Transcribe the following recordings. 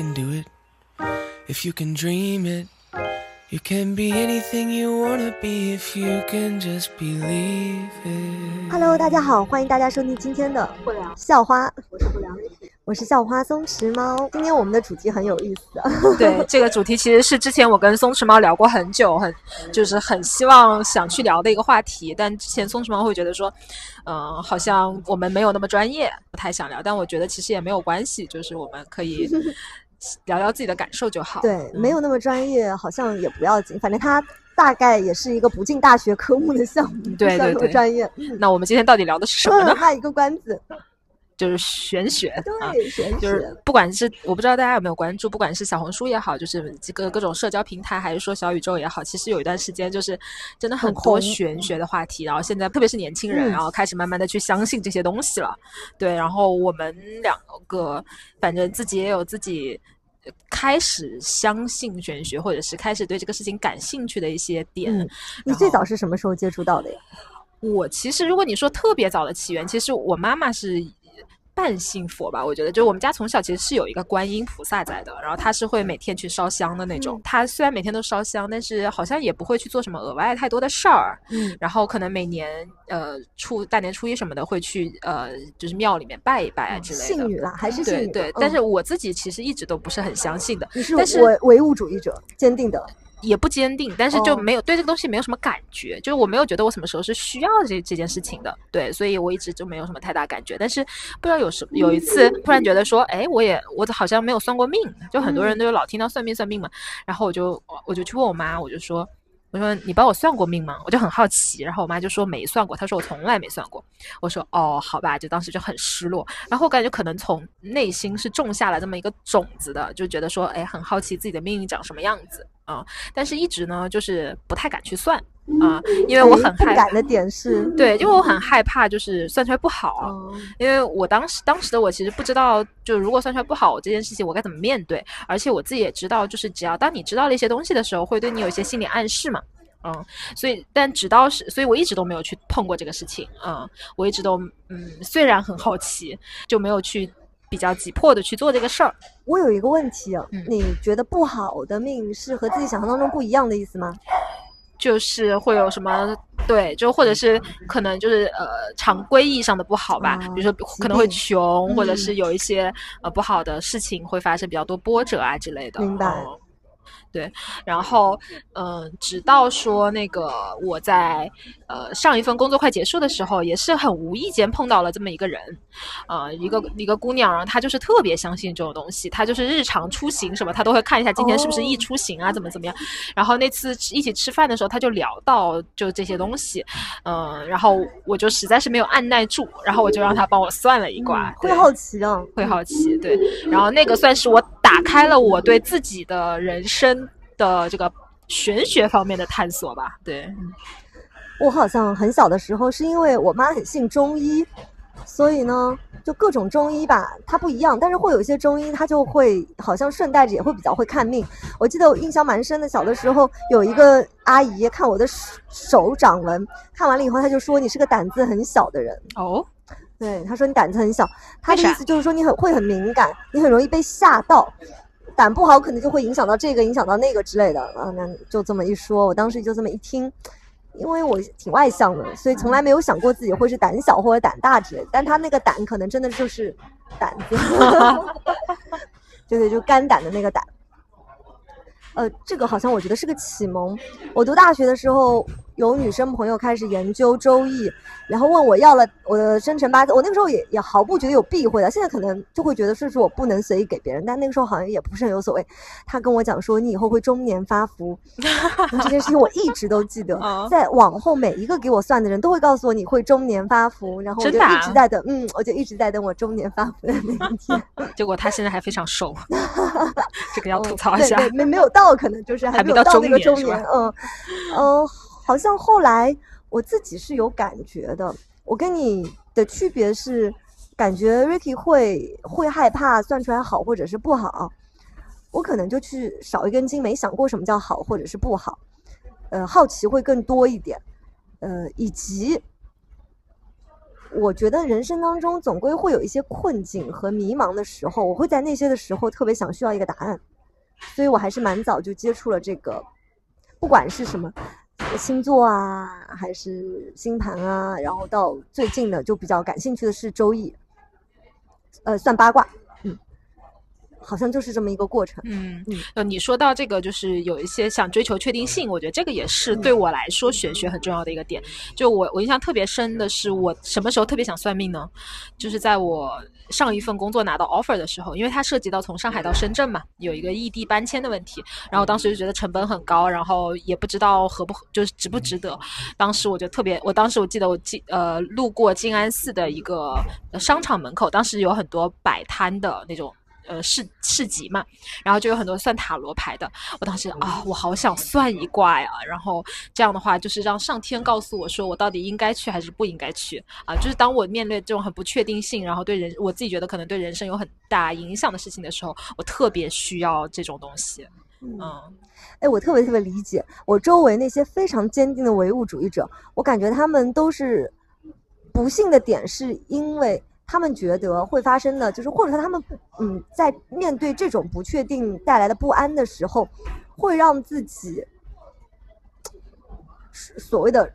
can do it, if you can dream it, you can be anything you wanna be if you can just believe it. Hello，大家好，欢迎大家收听今天的不良，校花，我是不良。我是校花松弛猫。今天我们的主题很有意思，对，这个主题其实是之前我跟松弛猫聊过很久，很就是很希望想去聊的一个话题，但之前松弛猫会觉得说，嗯、好像我们没有那么专业，不太想聊。但我觉得其实也没有关系，就是我们可以聊聊自己的感受就好。对，嗯没有那么专业，好像也不要紧，反正它大概也是一个不进大学科目的项目，不算那么对对对专业。那我们今天到底聊的是什么呢嗯，？卖一个关子，就是玄学啊。对，玄学就是不管是我不知道大家有没有关注，不管是小红书也好，就是这个各种社交平台，还是说小宇宙也好，其实有一段时间就是真的很多玄学的话题，然后现在特别是年轻人，嗯然后开始慢慢的去相信这些东西了。对，然后我们两个反正自己也有自己。呃开始相信玄学，或者是开始对这个事情感兴趣的一些点。嗯你最早是什么时候接触到的呀？我其实，如果你说特别早的起源，其实我妈妈是半信佛吧。我觉得，就是我们家从小其实是有一个观音菩萨在的，然后他是会每天去烧香的那种。嗯她虽然每天都烧香，但是好像也不会去做什么额外太多的事儿。嗯，然后可能每年呃初大年初一什么的会去呃就是庙里面拜一拜啊之类的。信女啦，还是信女？对对，嗯但是我自己其实一直都不是很相信的。你是唯唯物主义者，坚定的。也不坚定，但是就哦没有、对这个东西没有什么感觉，就是我没有觉得我什么时候是需要这这件事情的，对，所以我一直就没有什么太大感觉。但是不知道有什有一次突然觉得说，哎，我也我好像没有算过命，就很多人都老听到算命算命嘛，然后我就我就去问我妈，我就说。我说你帮我算过命吗？我就很好奇，然后我妈就说没算过，她说我从来没算过。我说哦，好吧，就当时就很失落。然后我感觉可能从内心是种下了这么一个种子的，就觉得说，哎，很好奇自己的命运长什么样子啊、但是一直呢，就是不太敢去算啊、因为我哎很害不敢的点是，对，因为我很害怕，就是算出来不好。哦，因为我当时当时的我其实不知道，就如果算出来不好这件事情，我该怎么面对。而且我自己也知道，就是只要当你知道了一些东西的时候，会对你有一些心理暗示嘛。嗯，所以但直到是，所以我一直都没有去碰过这个事情。嗯，我一直都嗯，虽然很好奇，就没有去比较急迫的去做这个事儿。我有一个问题啊，嗯你觉得不好的命是和自己想象当中不一样的意思吗？就是会有什么对，就或者是可能就是呃常规意义上的不好吧，哦比如说可能会穷，或者嗯是有一些呃不好的事情会发生，比较多波折啊之类的。明白嗯对，然后嗯、呃直到说那个我在呃上一份工作快结束的时候，也是很无意间碰到了这么一个人，呃，一个一个姑娘，然后她就是特别相信这种东西，她就是日常出行什么，她都会看一下今天是不是易哦出行啊，怎么怎么样。然后那次一起吃饭的时候，她就聊到就这些东西，嗯、然后我就实在是没有按耐住，然后我就让她帮我算了一卦，对会好奇啊，会好奇，对。然后那个算是我打开了我对自己的人生的这个玄学方面的探索吧，对。我好像很小的时候是因为我妈很信中医，所以呢，就各种中医吧，它不一样，但是会有一些中医，它就会好像顺带着也会比较会看命。我记得我印象蛮深的，小的时候有一个阿姨看我的手手掌纹，看完了以后，她就说你是个胆子很小的人。哦，对，他说你胆子很小，他的意思就是说你很会很敏感，你很容易被吓到。胆不好，可能就会影响到这个，影响到那个之类的啊。那就这么一说，我当时就这么一听，因为我挺外向的，所以从来没有想过自己会是胆小或者胆大之类的。但他那个胆可能真的就是胆子，对对，就肝胆的那个胆。呃，这个好像我觉得是个启蒙。我读大学的时候，有女生朋友开始研究周易，然后问我要了我的生辰八字。我那个时候也也毫不觉得有避讳的，现在可能就会觉得是是我不能随意给别人，但那个时候好像也不是很有所谓。他跟我讲说，你以后会中年发福，这件事情我一直都记得哦。在往后每一个给我算的人都会告诉我你会中年发福，然后我就一直在等，嗯，我就一直在等我中年发福的那一天。结果他现在还非常瘦，这个要吐槽哦一下。对对，没没有到，可能就是还没有到那个中年中年，嗯嗯，好像后来我自己是有感觉的。我跟你的区别是，感觉 Ricky 会会害怕算出来好或者是不好，我可能就去少一根筋，没想过什么叫好或者是不好，呃，好奇会更多一点，呃，以及我觉得人生当中总归会有一些困境和迷茫的时候，我会在那些的时候特别想需要一个答案，所以我还是蛮早就接触了这个，不管是什么星座啊，还是星盘啊，然后到最近的就比较感兴趣的是周易，呃，算八卦。嗯好像就是这么一个过程。嗯，呃，你说到这个，就是有一些想追求确定性，我觉得这个也是对我来说玄学很重要的一个点。就我我印象特别深的是，我什么时候特别想算命呢？就是在我上一份工作拿到 offer 的时候，因为它涉及到从上海到深圳嘛，有一个异地搬迁的问题。然后当时就觉得成本很高，然后也不知道合不合就是值不值得。当时我就特别，我当时我记得我记呃路过静安寺的一个商场门口，当时有很多摆摊的那种。呃，市市集嘛，然后就有很多算塔罗牌的。我当时啊，我好想算一卦呀。然后这样的话，就是让上天告诉我说，我到底应该去还是不应该去啊？就是当我面对这种很不确定性，然后对人我自己觉得可能对人生有很大影响的事情的时候，我特别需要这种东西。嗯，哎，我特别特别理解我周围那些非常坚定的唯物主义者，我感觉他们都是不幸的点，是因为。他们觉得会发生的，就是或者说他们，嗯，在面对这种不确定带来的不安的时候，会让自己所谓的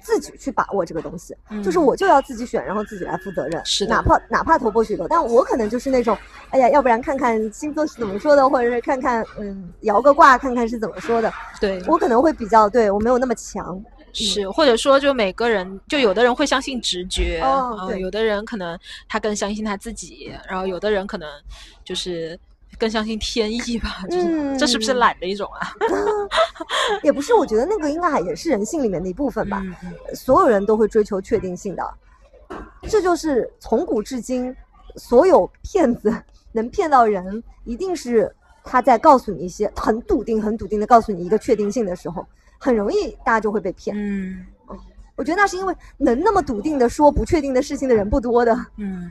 自己去把握这个东西，就是我就要自己选，然后自己来负责任，是哪怕哪怕头破血流，但我可能就是那种，哎呀，要不然看看星座是怎么说的，或者是看看，嗯，摇个卦看看是怎么说的，对。我可能会比较对我没有那么强。是，或者说，就每个人，就有的人会相信直觉，哦，有的人可能他更相信他自己，然后有的人可能就是更相信天意吧，就是这是不是懒的一种啊？也不是，我觉得那个应该也是人性里面的一部分吧。所有人都会追求确定性的，这就是从古至今所有骗子能骗到人，一定是他在告诉你一些很笃定、很笃定的告诉你一个确定性的时候。很容易，大家就会被骗。嗯，我觉得那是因为能那么笃定的说不确定的事情的人不多的。嗯，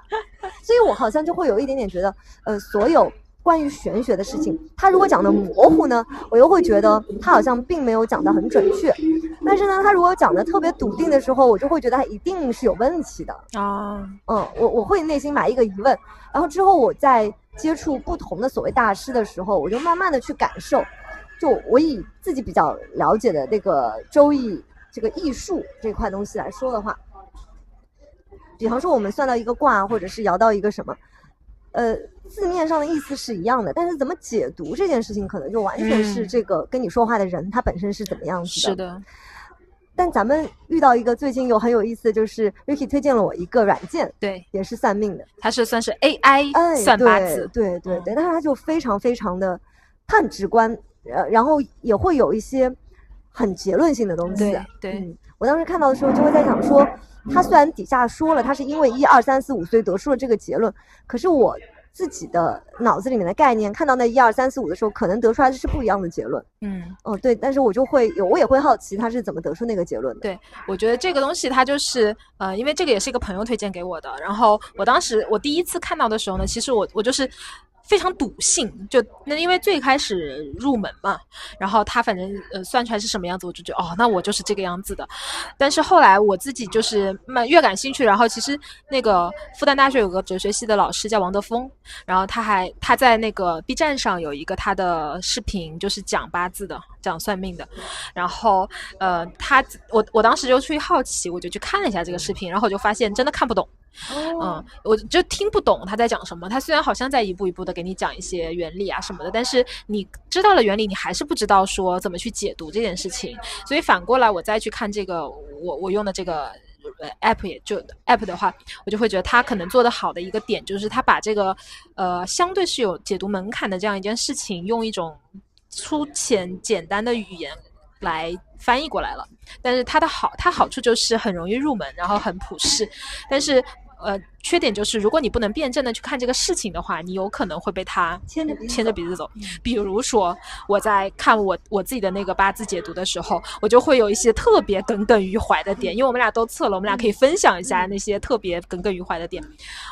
所以我好像就会有一点点觉得，呃，所有关于玄学的事情，他如果讲的模糊呢，我又会觉得他好像并没有讲的很准确。但是呢，他如果讲的特别笃定的时候，我就会觉得他一定是有问题的。啊，嗯，我我会内心埋一个疑问，然后之后我在接触不同的所谓大师的时候，我就慢慢的去感受。就我以自己比较了解的那个周易这个艺术这块东西来说的话，比方说我们算到一个卦，或者是摇到一个什么，呃，字面上的意思是一样的，但是怎么解读这件事情，可能就完全是这个跟你说话的人他本身是怎么样子的。是的。但咱们遇到一个最近有很有意思的就是 Ricky 推荐了我一个软件，对，也是算命的，它是算是 AI 算八字，对对对，但是它就非常非常的，它很直观。呃，然后也会有一些很结论性的东西。对，对我当时看到的时候，就会在想说，他虽然底下说了他是因为一二三四五所以得出了这个结论，可是我自己的脑子里面的概念，看到那一二三四五的时候，可能得出来的是不一样的结论。嗯，哦，对，但是我就会有，我也会好奇他是怎么得出那个结论的。对，我觉得这个东西它就是呃，因为这个也是一个朋友推荐给我的，然后我当时我第一次看到的时候呢，其实我我就是。非常笃信，就那因为最开始入门嘛，然后他反正呃算出来是什么样子，我就觉得哦，那我就是这个样子的。但是后来我自己就是慢越感兴趣，然后其实那个复旦大学有个哲学系的老师叫王德峰，然后他还他在那个 B 站上有一个他的视频，就是讲八字的，讲算命的。然后呃他我我当时就出于好奇，我就去看了一下这个视频，然后我就发现真的看不懂。嗯，我就听不懂他在讲什么。他虽然好像在一步一步的给你讲一些原理啊什么的，但是你知道了原理，你还是不知道说怎么去解读这件事情。所以反过来，我再去看这个我我用的这个呃 app，也就 app 的话，我就会觉得他可能做的好的一个点，就是他把这个呃相对是有解读门槛的这样一件事情，用一种粗浅简单的语言来翻译过来了。但是它的好，它好处就是很容易入门，然后很普适，但是。呃，缺点就是，如果你不能辩证的去看这个事情的话，你有可能会被他牵着牵着鼻子走。比如说，我在看我我自己的那个八字解读的时候，我就会有一些特别耿耿于怀的点，因为我们俩都测了，我们俩可以分享一下那些特别耿耿于怀的点。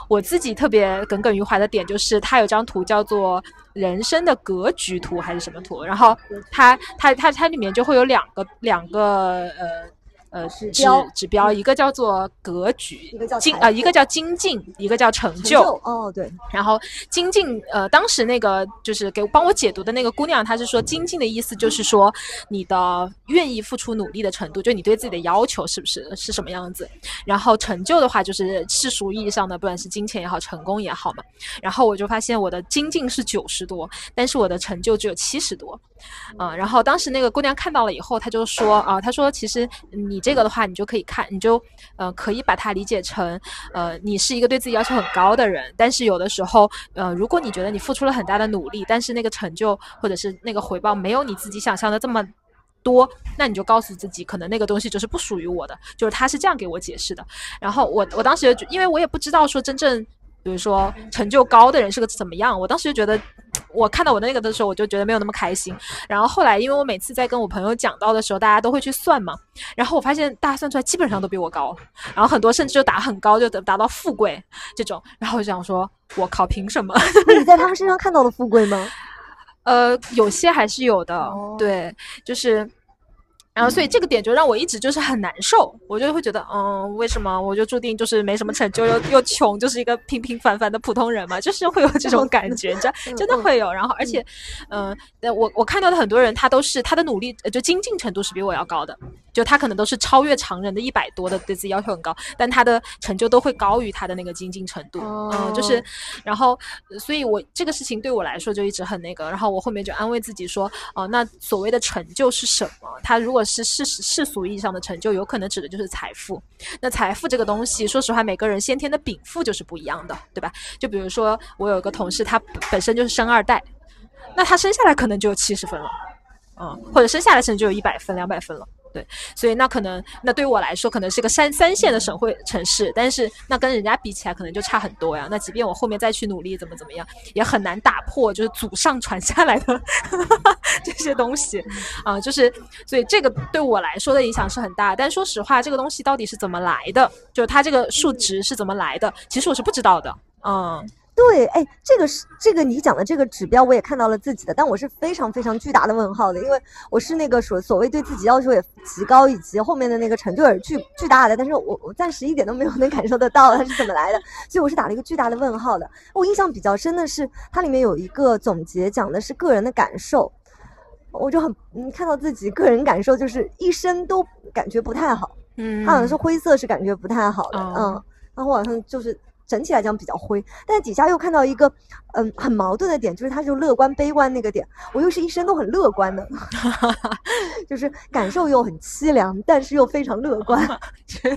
我自己特别耿耿于怀的点就是，他有张图叫做人生的格局图还是什么图，然后它它它它里面就会有两个两个呃。呃指指标指标，一个叫做格局，一个叫精呃一个叫精进，一个叫成成就。哦，对，然后精进，呃，当时那个就是给帮我解读的那个姑娘，她是说精进的意思就是说你的愿意付出努力的程度，就你对自己的要求是不是是什么样子。然后成就的话，就是世俗意义上的，不管是金钱也好，成功也好嘛。然后我就发现我的精进是九十多，但是我的成就只有七十多，啊、然后当时那个姑娘看到了以后，她就说啊、她说其实你你这个的话，你就可以看，你就呃可以把它理解成呃你是一个对自己要求很高的人，但是有的时候呃如果你觉得你付出了很大的努力，但是那个成就或者是那个回报没有你自己想象的这么。多，那你就告诉自己，可能那个东西就是不属于我的，就是他是这样给我解释的。然后我我当时就因为我也不知道说真正，比如说成就高的人是个怎么样，我当时就觉得，我看到我的那个的时候，我就觉得没有那么开心。然后后来，因为我每次在跟我朋友讲到的时候，大家都会去算嘛，然后我发现大家算出来基本上都比我高，然后很多甚至就打很高，就达到富贵这种。然后我就想说，我靠，凭什么？那你在他们身上看到了富贵吗？呃，有些还是有的，哦对，就是。然后，所以这个点就让我一直就是很难受，我就会觉得，嗯，为什么我就注定就是没什么成就，又又穷，就是一个平平凡凡的普通人嘛，就是会有这种感觉，你知道，真的会有。然后，而且，嗯、呃，我我看到的很多人，他都是他的努力，呃就精进程度是比我要高的，就他可能都是超越常人的一百多的，对自己要求很高，但他的成就都会高于他的那个精进程度，嗯、就是哦，然后，呃所以我这个事情对我来说就一直很那个，然后我后面就安慰自己说，哦、那所谓的成就是什么？他如果是世世俗意义上的成就，有可能指的就是财富。那财富这个东西，说实话，每个人先天的禀赋就是不一样的，对吧？就比如说我有个同事，他本身就是生二代，那他生下来可能就有七十分了，嗯，或者生下来甚至就有一百分、两百分了。对，所以那可能那对于我来说，可能是个三三线的省会城市，但是那跟人家比起来，可能就差很多呀。那即便我后面再去努力，怎么怎么样，也很难打破就是祖上传下来的 这些东西啊、就是所以这个对我来说的影响是很大。但说实话，这个东西到底是怎么来的，就是它这个数值是怎么来的，其实我是不知道的。嗯对，哎，这个是这个你讲的这个指标，我也看到了自己的，但我是非常非常巨大的问号的，因为我是那个所所谓对自己要求也极高，以及后面的那个成就也是巨巨大的，但是我我暂时一点都没有能感受得到它是怎么来的，所以我是打了一个巨大的问号的。我印象比较深的是，它里面有一个总结讲的是个人的感受，我就很嗯看到自己个人感受就是一生都感觉不太好。嗯，它好像是灰色，是感觉不太好的，哦嗯，然后我好像就是整体来讲比较灰，但是底下又看到一个嗯很矛盾的点，就是他就乐观悲观那个点，我又是一生都很乐观的，就是感受又很凄凉，但是又非常乐观。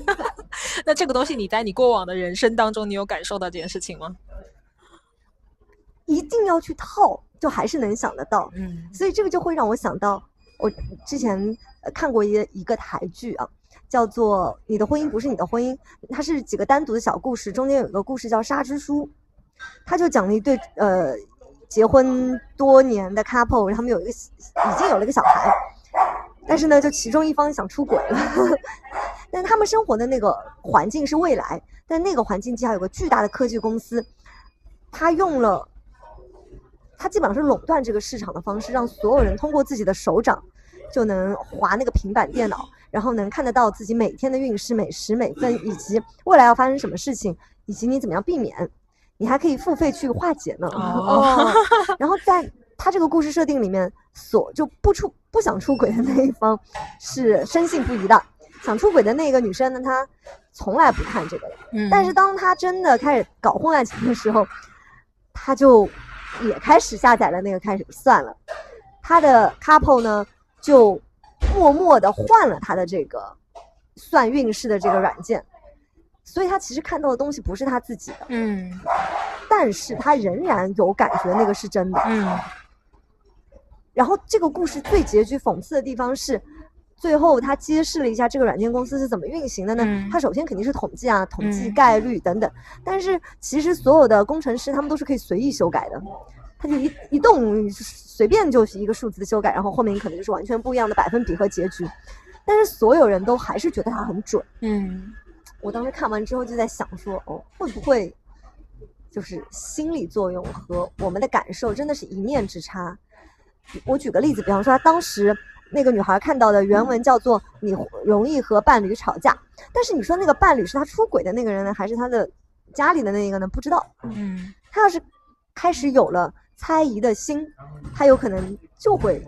那这个东西你在你过往的人生当中，你有感受到这件事情吗？一定要去套，就还是能想得到，嗯所以这个就会让我想到，我之前呃看过一一个台剧啊，叫做《你的婚姻不是你的婚姻》，它是几个单独的小故事，中间有一个故事叫《沙之书》，他就讲了一对呃结婚多年的 couple，他们有一个已经有了一个小孩，但是呢，就其中一方想出轨了，但他们生活的那个环境是未来，但那个环境底下有个巨大的科技公司，他用了。他基本上是垄断这个市场的方式，让所有人通过自己的手掌就能划那个平板电脑，然后能看得到自己每天的运势、每时每分，以及未来要发生什么事情，以及你怎么样避免。你还可以付费去化解呢。哦然后在他这个故事设定里面，所就不出不想出轨的那一方是深信不疑的，想出轨的那个女生呢，她从来不看这个的。嗯但是当她真的开始搞婚外情的时候，她就也开始下载了那个开始算了。她的 couple 呢，就默默的换了他的这个算运势的这个软件，所以他其实看到的东西不是他自己的，嗯。但是他仍然有感觉那个是真的。嗯。然后这个故事最结局讽刺的地方是，最后他揭示了一下这个软件公司是怎么运行的呢？嗯。他首先肯定是统计啊，统计嗯。概率等等，但是其实所有的工程师他们都是可以随意修改的，他就一一动随便就是一个数字的修改，然后后面可能就是完全不一样的百分比和结局，但是所有人都还是觉得它很准。嗯我当时看完之后就在想说，哦，会不会就是心理作用和我们的感受真的是一念之差？我举个例子，比方说他当时那个女孩看到的原文叫做“你容易和伴侣吵架”，但是你说那个伴侣是他出轨的那个人呢，还是他的家里的那一个呢？不知道。嗯他要是开始有了猜疑的心，他有可能就会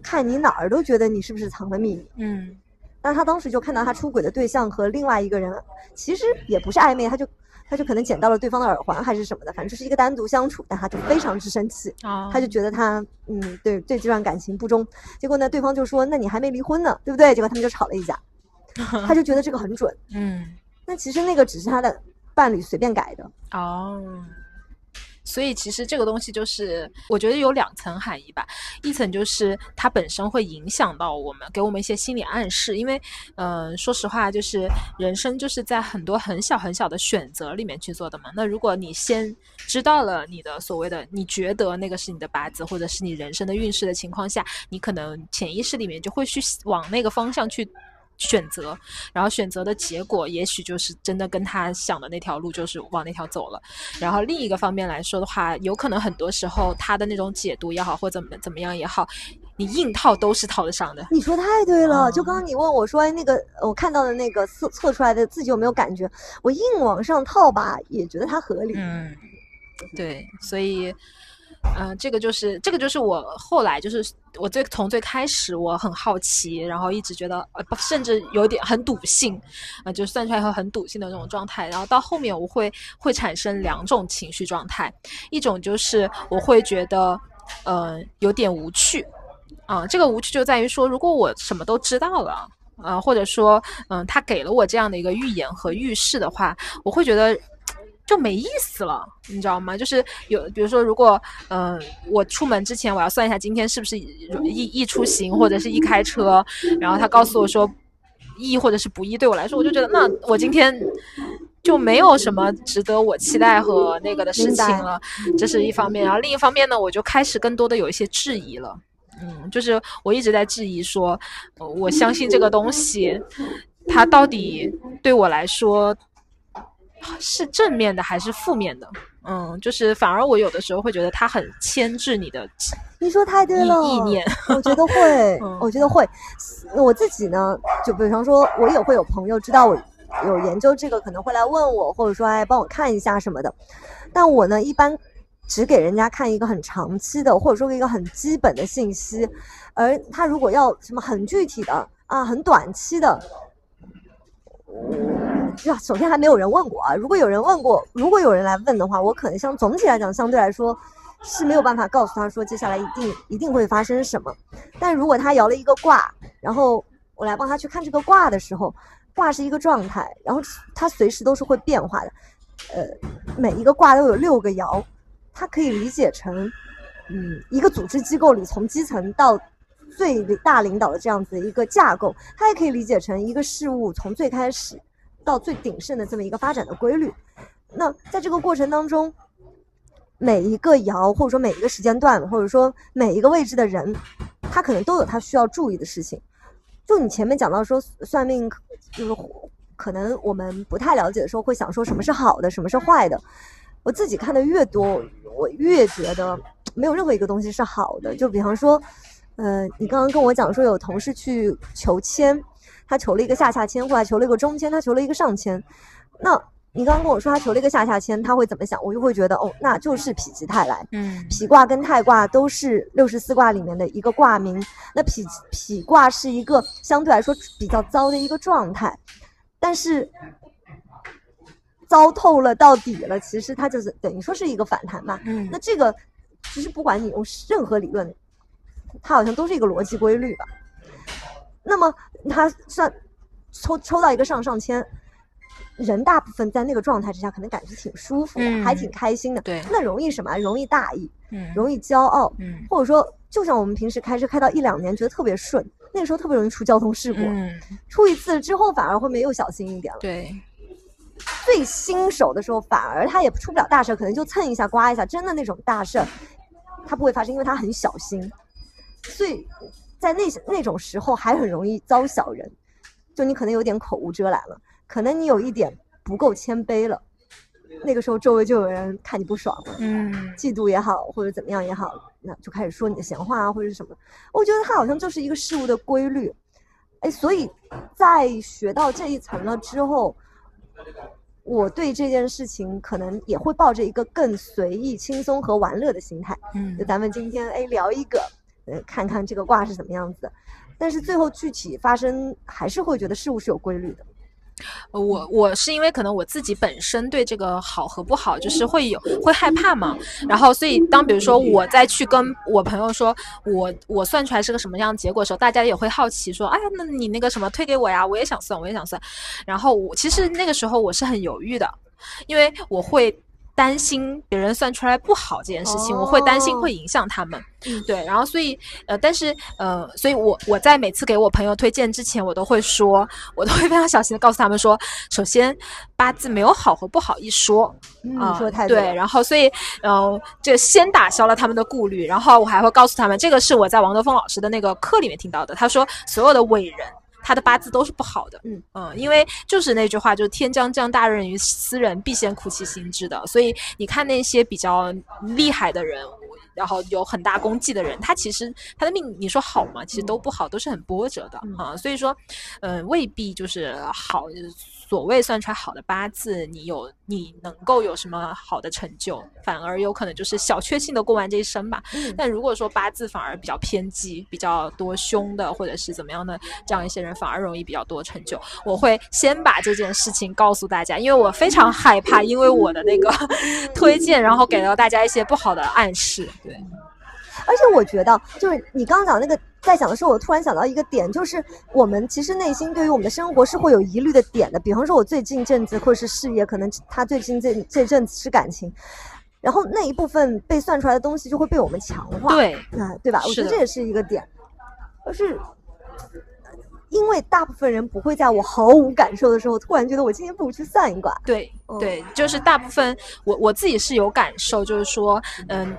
看你哪儿都觉得你是不是藏了秘密。嗯但他当时就看到他出轨的对象和另外一个人，其实也不是暧昧，他就他就可能捡到了对方的耳环还是什么的，反正就是一个单独相处，但他就非常之生气，啊，他就觉得他嗯对对这段感情不忠，结果呢对方就说那你还没离婚呢，对不对？结果他们就吵了一架，他就觉得这个很准，嗯那其实那个只是他的伴侣随便改的，哦。所以其实这个东西就是，我觉得有两层含义吧。一层就是它本身会影响到我们，给我们一些心理暗示。因为，嗯、说实话，就是人生就是在很多很小很小的选择里面去做的嘛。那如果你先知道了你的所谓的，你觉得那个是你的八字或者是你人生的运势的情况下，你可能潜意识里面就会去往那个方向去选择，然后选择的结果也许就是真的跟他想的那条路就是往那条走了。然后另一个方面来说的话，有可能很多时候他的那种解读也好，或怎么怎么样也好，你硬套都是套得上的。你说太对了，就哦刚刚你问我说，哎，那个呃我看到的那个测测出来的自己有没有感觉？我硬往上套吧，也觉得它合理。嗯，对，所以，嗯、这个就是这个就是我后来就是我最从最开始我很好奇，然后一直觉得呃，甚至有点很笃信，啊、就算出来后很笃信的那种状态，然后到后面我会会产生两种情绪状态，一种就是我会觉得，呃，有点无趣，啊、这个无趣就在于说，如果我什么都知道了。呃，或者说，嗯、他给了我这样的一个预言和预示的话，我会觉得就没意思了，你知道吗？就是有，比如说，如果嗯、呃我出门之前我要算一下今天是不是易易出行或者是易开车，然后他告诉我说易或者是不易，对我来说，我就觉得那我今天。就没有什么值得我期待和那个的事情了，这是一方面。然后另一方面呢，我就开始更多的有一些质疑了。嗯，就是我一直在质疑说，呃我相信这个东西，它到底对我来说是正面的还是负面的？嗯，就是反而我有的时候会觉得它很牵制你的你说太对了，意念。我觉得会 嗯，我觉得会。我自己呢，就比方说，我也会有朋友知道我有研究这个，可能会来问我，或者说哎帮我看一下什么的。但我呢，一般只给人家看一个很长期的，或者说一个很基本的信息，而他如果要什么很具体的啊，很短期的。呀，首先还没有人问过啊。如果有人问过，如果有人来问的话，我可能相总体来讲，相对来说是没有办法告诉他说接下来一定一定会发生什么。但如果他摇了一个卦，然后我来帮他去看这个卦的时候，卦是一个状态，然后它随时都是会变化的。呃，每一个卦都有六个爻，它可以理解成，嗯，一个组织机构里从基层到最大领导的这样子一个架构，它也可以理解成一个事物从最开始到最鼎盛的这么一个发展的规律。那在这个过程当中，每一个爻或者说每一个时间段，或者说每一个位置的人，他可能都有他需要注意的事情。就你前面讲到说算命，就是可能我们不太了解的时候，会想说什么是好的，什么是坏的。我自己看的越多，我越觉得没有任何一个东西是好的。就比方说，呃，你刚刚跟我讲说有同事去求签，他求了一个下下签，或者求了一个中签，他求了一个上签。那你刚刚跟我说他求了一个下下签，他会怎么想？我就会觉得哦，那就是否极泰来。嗯否卦跟泰卦都是六十四卦里面的一个卦名。那否否卦是一个相对来说比较糟的一个状态，但是糟透了到底了，其实它就是等于说是一个反弹嘛。嗯那这个其实不管你用任何理论，它好像都是一个逻辑规律吧。那么它算抽抽到一个上上签，人大部分在那个状态之下，可能感觉挺舒服的，嗯还挺开心的。对那容易什么？容易大意，嗯容易骄傲，嗯或者说，就像我们平时开车开到一两年，觉得特别顺，那个时候特别容易出交通事故。嗯，出一次之后，反而后面又小心一点了。对，最新手的时候，反而他也出不了大事，可能就蹭一下、刮一下，真的那种大事儿，他不会发生，因为他很小心。所以在那些那种时候，还很容易遭小人，就你可能有点口无遮拦了，可能你有一点不够谦卑了。那个时候周围就有人看你不爽，嗯嫉妒也好，或者怎么样也好，那就开始说你的闲话啊，或者是什么。我觉得它好像就是一个事物的规律，哎，所以在学到这一层了之后，我对这件事情可能也会抱着一个更随意、轻松和玩乐的心态。嗯就咱们今天哎聊一个，呃，看看这个卦是什么样子。但是最后具体发生，还是会觉得事物是有规律的。我我是因为可能我自己本身对这个好和不好，就是会有会害怕嘛，然后所以当比如说我再去跟我朋友说我我算出来是个什么样结果的时候，大家也会好奇说，哎呀，那你那个什么推给我呀，我也想算，我也想算。然后我其实那个时候我是很犹豫的，因为我会。担心别人算出来不好这件事情，我会担心会影响他们，对，然后所以呃，但是呃，所以我我在每次给我朋友推荐之前，我都会说，我都会非常小心的告诉他们说，首先八字没有好和不好一说，嗯，啊你说太对。然后所以，呃，这先打消了他们的顾虑，然后我还会告诉他们，这个是我在王德峰老师的那个课里面听到的。他说，所有的伟人，他的八字都是不好的。嗯嗯因为就是那句话，就是天将降大任于斯人，必先苦其心志的。所以你看那些比较厉害的人。然后有很大功绩的人，他其实他的命，你说好吗？其实都不好，都是很波折的、嗯啊。所以说，嗯、未必就是好。所谓算出来好的八字，你有你能够有什么好的成就，反而有可能就是小确幸的过完这一生吧。嗯但如果说八字反而比较偏激，比较多凶的，或者是怎么样的，这样一些人反而容易比较多成就。我会先把这件事情告诉大家，因为我非常害怕，因为我的那个 推荐，然后给到大家一些不好的暗示。对，而且我觉得，就是你刚刚讲那个，在讲的时候，我突然想到一个点，就是我们其实内心对于我们的生活是会有疑虑的点的。比方说，我最近阵子或者是事业，可能他最近这这阵子是感情，然后那一部分被算出来的东西就会被我们强化，对，啊，对吧？我觉得这也是一个点，而是。因为大部分人不会在我毫无感受的时候，突然觉得我今天不如去算一卦。对嗯对，就是大部分我我自己是有感受，就是说，嗯。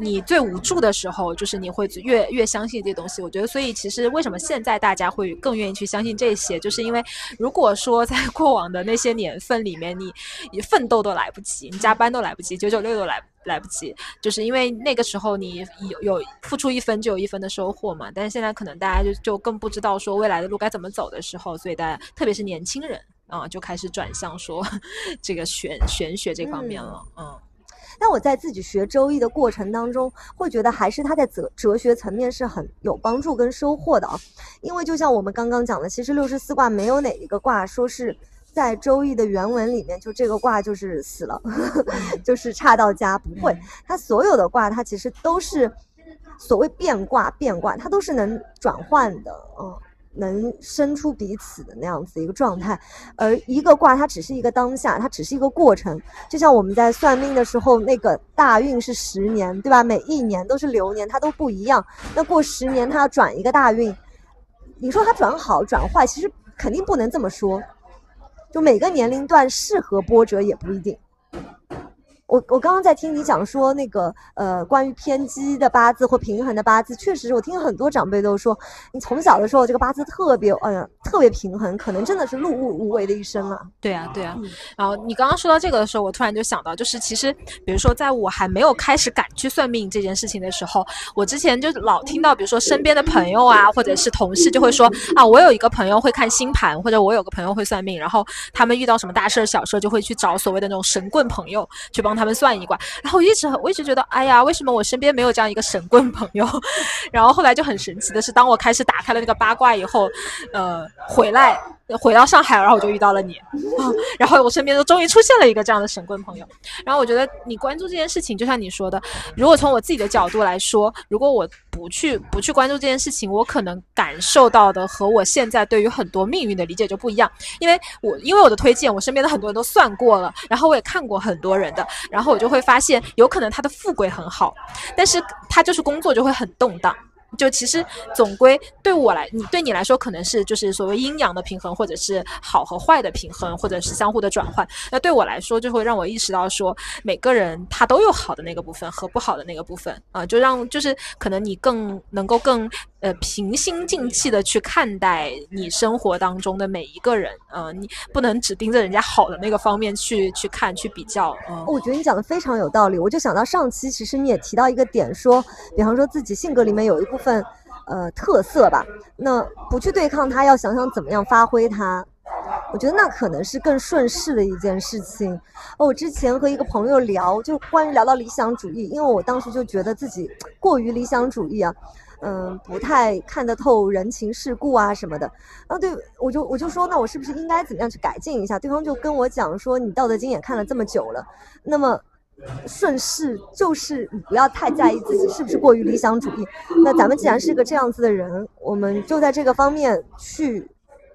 你最无助的时候，就是你会越越相信这些东西。我觉得，所以其实为什么现在大家会更愿意去相信这些，就是因为如果说在过往的那些年份里面，你你奋斗都来不及，你加班都来不及，九九六都来来不及，就是因为那个时候你有有付出一分就有一分的收获嘛。但是现在可能大家就就更不知道说未来的路该怎么走的时候，所以大家特别是年轻人啊、就开始转向说 这个玄玄学这方面了。嗯但我在自己学周易的过程当中，会觉得还是它在哲哲学层面是很有帮助跟收获的啊。因为就像我们刚刚讲的，其实六十四卦没有哪一个卦说是在周易的原文里面，就这个卦就是死了，就是差到家，不会。它所有的卦，它其实都是所谓变卦，变卦它都是能转换的，嗯。能生出彼此的那样子一个状态，而一个卦它只是一个当下，它只是一个过程。就像我们在算命的时候，那个大运是十年，对吧？每一年都是流年，它都不一样。那过十年，它要转一个大运，你说它转好转坏，其实肯定不能这么说。就每个年龄段适合波折也不一定。我我刚刚在听你讲说那个呃关于偏激的八字或平衡的八字，确实我听很多长辈都说，你从小的时候这个八字特别哎呀特别平衡，可能真的是碌碌无为的一生啊。对啊，对啊。嗯然后你刚刚说到这个的时候，我突然就想到，就是其实，比如说，在我还没有开始敢去算命这件事情的时候，我之前就老听到，比如说身边的朋友啊，或者是同事就会说啊，我有一个朋友会看星盘，或者我有个朋友会算命，然后他们遇到什么大事儿、小事儿，就会去找所谓的那种神棍朋友去帮他们算一卦。然后我一直很我一直觉得，哎呀，为什么我身边没有这样一个神棍朋友？然后后来就很神奇的是，当我开始打开了那个八卦以后，呃，回来回到上海，然后我就遇到了你，啊，然后我身边就终于出现了一个这样的神棍朋友。然后我觉得你关注这件事情，就像你说的，如果从我自己的角度来说，如果我不去不去关注这件事情，我可能感受到的和我现在对于很多命运的理解就不一样。因为我因为我的推荐，我身边的很多人都算过了，然后我也看过很多人的，然后我就会发现，有可能他的富贵很好，但是他就是工作就会很动荡。就其实总归对我来，你对你来说可能是就是所谓阴阳的平衡，或者是好和坏的平衡，或者是相互的转换。那对我来说，就会让我意识到说，每个人他都有好的那个部分和不好的那个部分啊，就让就是可能你更能够更呃平心静气的去看待你生活当中的每一个人啊，你不能只盯着人家好的那个方面去去看去比较嗯。我觉得你讲的非常有道理，我就想到上期其实你也提到一个点，说比方说自己性格里面有一部分。呃，特色吧，那不去对抗它，要想想怎么样发挥它。我觉得那可能是更顺势的一件事情。我之前和一个朋友聊，就关于聊到理想主义，因为我当时就觉得自己过于理想主义啊，嗯，不太看得透人情世故啊什么的。啊，对，我就我就说，那我是不是应该怎么样去改进一下？对方就跟我讲说，你《道德经》也看了这么久了，那么。顺势就是你不要太在意自己是不是过于理想主义。那咱们既然是个这样子的人，我们就在这个方面去。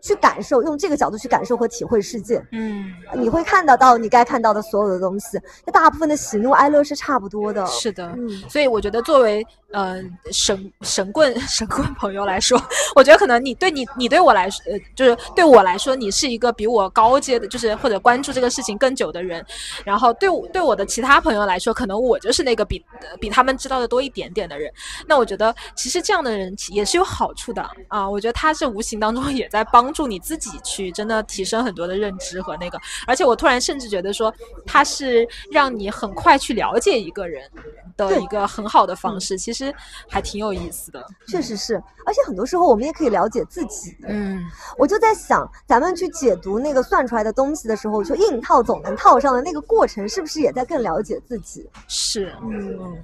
去感受，用这个角度去感受和体会世界，嗯，你会看得到你该看到的所有的东西。那大部分的喜怒哀乐是差不多的，是的，嗯，所以我觉得作为呃神神棍 神棍朋友来说，我觉得可能你对你你对我来说，呃，就是对我来说，你是一个比我高阶的，就是或者关注这个事情更久的人。然后对对我的其他朋友来说，可能我就是那个比比他们知道的多一点点的人。那我觉得其实这样的人也是有好处的啊，我觉得他是无形当中 也在帮。助你自己去真的提升很多的认知和那个，而且我突然甚至觉得说，他是让你很快去了解一个人的一个很好的方式，其实还挺有意思的。确实是，而且很多时候我们也可以了解自己。嗯，我就在想，咱们去解读那个算出来的东西的时候，就硬套总能套上的那个过程，是不是也在更了解自己？是，嗯。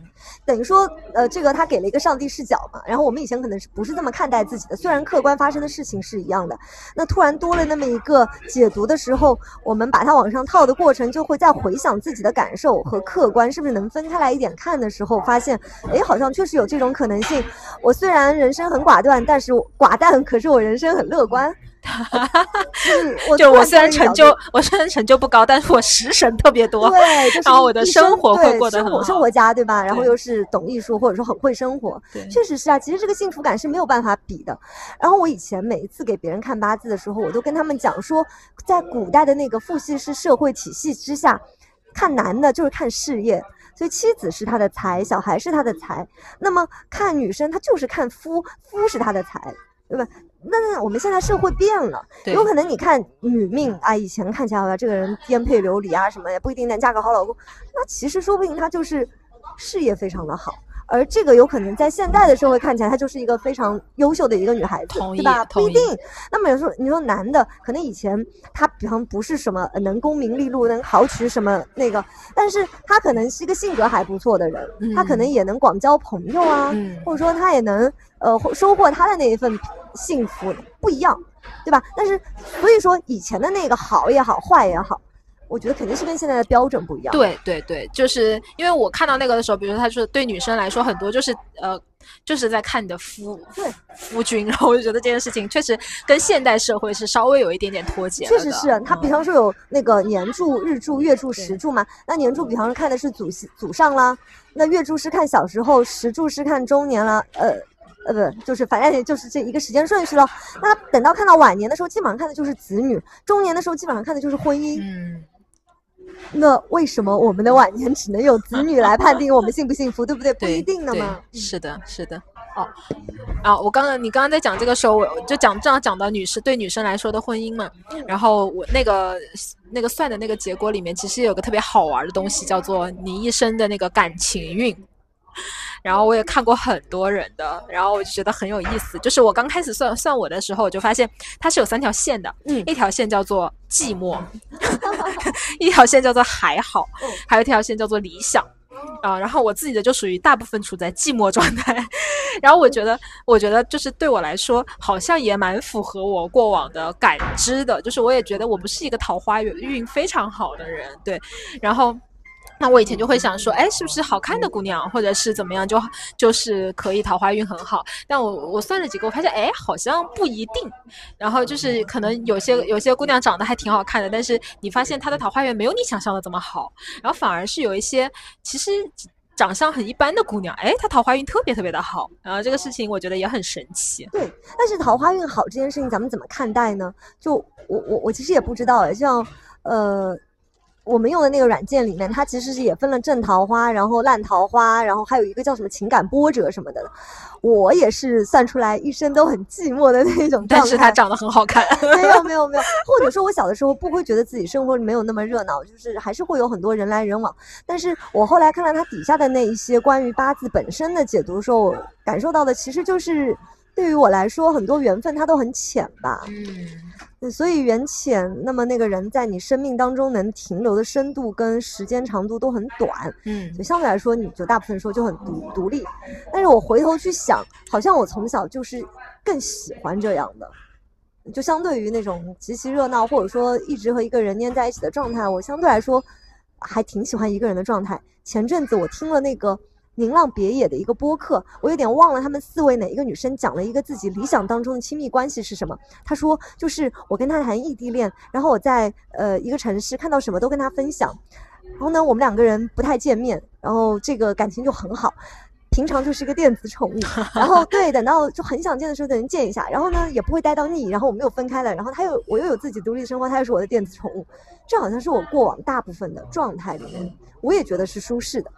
等于说，呃，这个他给了一个上帝视角嘛，然后我们以前可能是不是这么看待自己的？虽然客观发生的事情是一样的，那突然多了那么一个解读的时候，我们把它往上套的过程，就会在回想自己的感受和客观是不是能分开来一点看的时候，发现，哎，好像确实有这种可能性。我虽然人生很寡断，但是寡淡，可是我人生很乐观。就我虽然成就，我虽然成就不高，但是我食神特别多。对，然后我的生活会过得很好，生活家对吧？然后又是懂艺术，或者说很会生活。确实是啊。其实这个幸福感是没有办法比的。然后我以前每一次给别人看八字的时候，我都跟他们讲说，在古代的那个父系式社会体系之下，看男的就是看事业，所以妻子是他的财，小孩是他的财。那么看女生，他就是看夫，夫是他的财，对吧？那我们现在社会变了，有可能你看女命啊，以前看起来好像这个人颠沛流离啊什么，也不一定能嫁个好老公。那其实说不定他就是事业非常的好。而这个有可能在现在的社会看起来，她就是一个非常优秀的一个女孩子，对吧？不一定。那么有时候你说男的，可能以前他比方不是什么能功名利禄，能豪取什么那个，但是他可能是一个性格还不错的人，他可能也能广交朋友啊，或者说他也能呃收获他的那一份幸福，不一样，对吧？但是所以说以前的那个好也好，坏也好。我觉得肯定是跟现在的标准不一样。对对对，就是因为我看到那个的时候，比如说他说对女生来说很多就是呃，就是在看你的夫夫君，然后我就觉得这件事情确实跟现代社会是稍微有一点点脱节。确实是他，比方说有那个年柱、日柱、月柱、时柱嘛。那年柱比方说看的是祖祖上啦，那月柱是看小时候，时柱是看中年啦，呃呃不，就是反正就是这一个时间顺序了。那等到看到晚年的时候，基本上看的就是子女；中年的时候，基本上看的就是婚姻。嗯。那为什么我们的晚年只能有子女来判定我们幸不幸福，对不对？不一定的嘛。是的，是的。哦，啊，我刚刚你刚刚在讲这个时候，我就讲正好讲到女士对女生来说的婚姻嘛。然后我那个那个算的那个结果里面，其实有个特别好玩的东西，叫做你一生的那个感情运。然后我也看过很多人的，然后我就觉得很有意思。就是我刚开始算算我的时候，我就发现它是有三条线的，嗯，一条线叫做寂寞，一条线叫做还好，还有一条线叫做理想，啊，然后我自己的就属于大部分处在寂寞状态。然后我觉得，我觉得就是对我来说，好像也蛮符合我过往的感知的，就是我也觉得我不是一个桃花运非常好的人，对，然后。那我以前就会想说，哎，是不是好看的姑娘，或者是怎么样，就就是可以桃花运很好。但我我算了几个，我发现，哎，好像不一定。然后就是可能有些有些姑娘长得还挺好看的，但是你发现她的桃花运没有你想象的这么好。然后反而是有一些，其实长相很一般的姑娘，哎，她桃花运特别特别的好。然后这个事情我觉得也很神奇。对，但是桃花运好这件事情，咱们怎么看待呢？就我我我其实也不知道哎，像呃。我们用的那个软件里面，它其实是也分了正桃花，然后烂桃花，然后还有一个叫什么情感波折什么的。我也是算出来一生都很寂寞的那种状态。但是他长得很好看。没有没有没有，或者说我小的时候不会觉得自己生活里没有那么热闹，就是还是会有很多人来人往。但是我后来看到他底下的那一些关于八字本身的解读的时候，我感受到的其实就是对于我来说，很多缘分它都很浅吧。嗯。所以缘浅，那么那个人在你生命当中能停留的深度跟时间长度都很短，嗯，就相对来说，你就大部分时候就很独独立。但是我回头去想，好像我从小就是更喜欢这样的，就相对于那种极其热闹或者说一直和一个人黏在一起的状态，我相对来说还挺喜欢一个人的状态。前阵子我听了那个。宁浪别野的一个播客，我有点忘了他们四位哪一个女生讲了一个自己理想当中的亲密关系是什么。她说，就是我跟他谈异地恋，然后我在呃一个城市看到什么都跟他分享，然后呢我们两个人不太见面，然后这个感情就很好，平常就是一个电子宠物，然后对，等到就很想见的时候等人见一下，然后呢也不会待到腻，然后我们又分开了，然后他又我又有自己独立的生活，他又是我的电子宠物，这好像是我过往大部分的状态里面，我也觉得是舒适的。